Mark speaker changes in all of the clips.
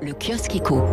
Speaker 1: le kiosque éco.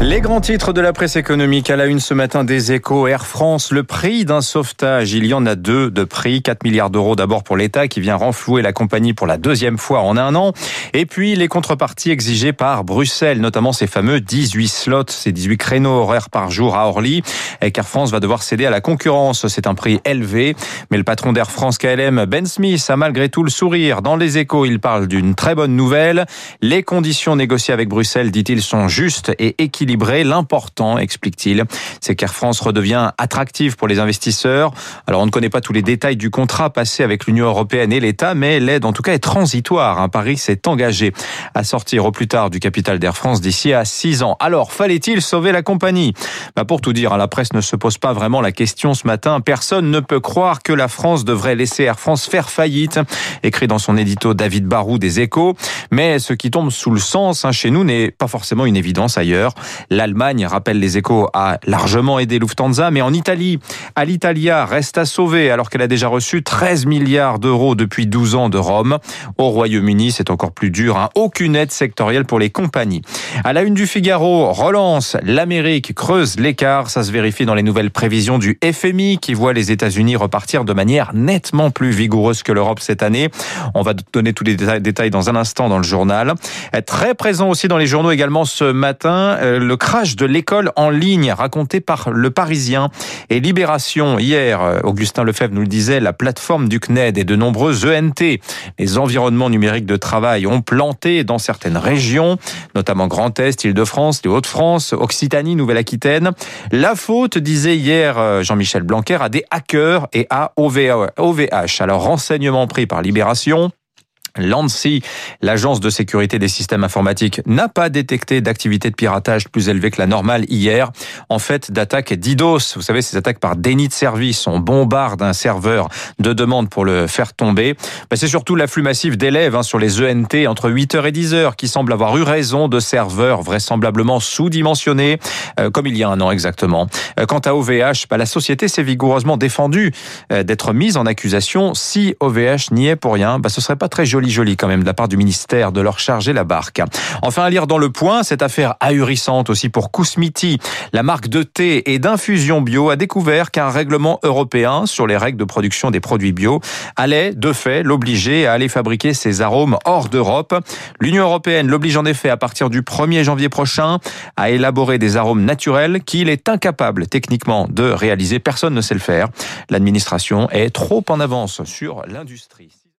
Speaker 2: Les grands titres de la presse économique à la une ce matin des échos. Air France, le prix d'un sauvetage. Il y en a deux de prix. 4 milliards d'euros d'abord pour l'État qui vient renflouer la compagnie pour la deuxième fois en un an. Et puis les contreparties exigées par Bruxelles, notamment ces fameux 18 slots, ces 18 créneaux horaires par jour à Orly. Et Air France va devoir céder à la concurrence. C'est un prix élevé. Mais le patron d'Air France KLM, Ben Smith, a malgré tout le sourire. Dans les échos, il parle d'une très bonne nouvelle. Les conditions négociées avec Bruxelles Bruxelles, dit-il, sont justes et équilibrées. L'important, explique-t-il, c'est qu'Air France redevient attractive pour les investisseurs. Alors, on ne connaît pas tous les détails du contrat passé avec l'Union européenne et l'État, mais l'aide, en tout cas, est transitoire. Paris s'est engagé à sortir au plus tard du capital d'Air France d'ici à six ans. Alors, fallait-il sauver la compagnie? Bah, Pour tout dire, hein, la presse ne se pose pas vraiment la question ce matin. Personne ne peut croire que la France devrait laisser Air France faire faillite, écrit dans son édito David Barou des Échos. Mais ce qui tombe sous le sens hein, chez nous n'est pas forcément une évidence ailleurs. L'Allemagne, rappelle les échos, a largement aidé Lufthansa, mais en Italie, Alitalia reste à sauver alors qu'elle a déjà reçu 13 milliards d'euros depuis 12 ans de Rome. Au Royaume-Uni, c'est encore plus dur. Hein. Aucune aide sectorielle pour les compagnies. À la une du Figaro, relance. L'Amérique creuse l'écart. Ça se vérifie dans les nouvelles prévisions du FMI qui voit les États-Unis repartir de manière nettement plus vigoureuse que l'Europe cette année. On va donner tous les détails dans un instant dans le journal. Très présent aussi dans les journaux également ce matin, euh, le crash de l'école en ligne raconté par Le Parisien et Libération. Hier, euh, Augustin Lefebvre nous le disait, la plateforme du CNED et de nombreux ENT, les environnements numériques de travail, ont planté dans certaines régions, notamment Grand Est, Île-de-France, les Hauts-de-France, Occitanie, Nouvelle-Aquitaine. La faute, disait hier euh, Jean-Michel Blanquer, à des hackers et à OVH. Alors, renseignement pris par Libération. L'ANSI, l'agence de sécurité des systèmes informatiques, n'a pas détecté d'activité de piratage plus élevée que la normale hier. En fait, d'attaques DDoS, vous savez, ces attaques par déni de service, on bombarde un serveur de demande pour le faire tomber. Ben, c'est surtout l'afflux massif d'élèves hein, sur les ENT entre 8h et 10h qui semble avoir eu raison de serveurs vraisemblablement sous-dimensionnés, euh, comme il y a un an exactement. Euh, quant à OVH, ben, la société s'est vigoureusement défendue euh, d'être mise en accusation. Si OVH n'y est pour rien, ben, ce serait pas très joli quand même de la part du ministère de leur charger la barque. Enfin, à lire dans le point, cette affaire ahurissante aussi pour Kousmiti. La marque de thé et d'infusion bio a découvert qu'un règlement européen sur les règles de production des produits bio allait, de fait, l'obliger à aller fabriquer ses arômes hors d'Europe. L'Union européenne l'oblige en effet à partir du 1er janvier prochain à élaborer des arômes naturels qu'il est incapable techniquement de réaliser. Personne ne sait le faire. L'administration est trop en avance sur l'industrie.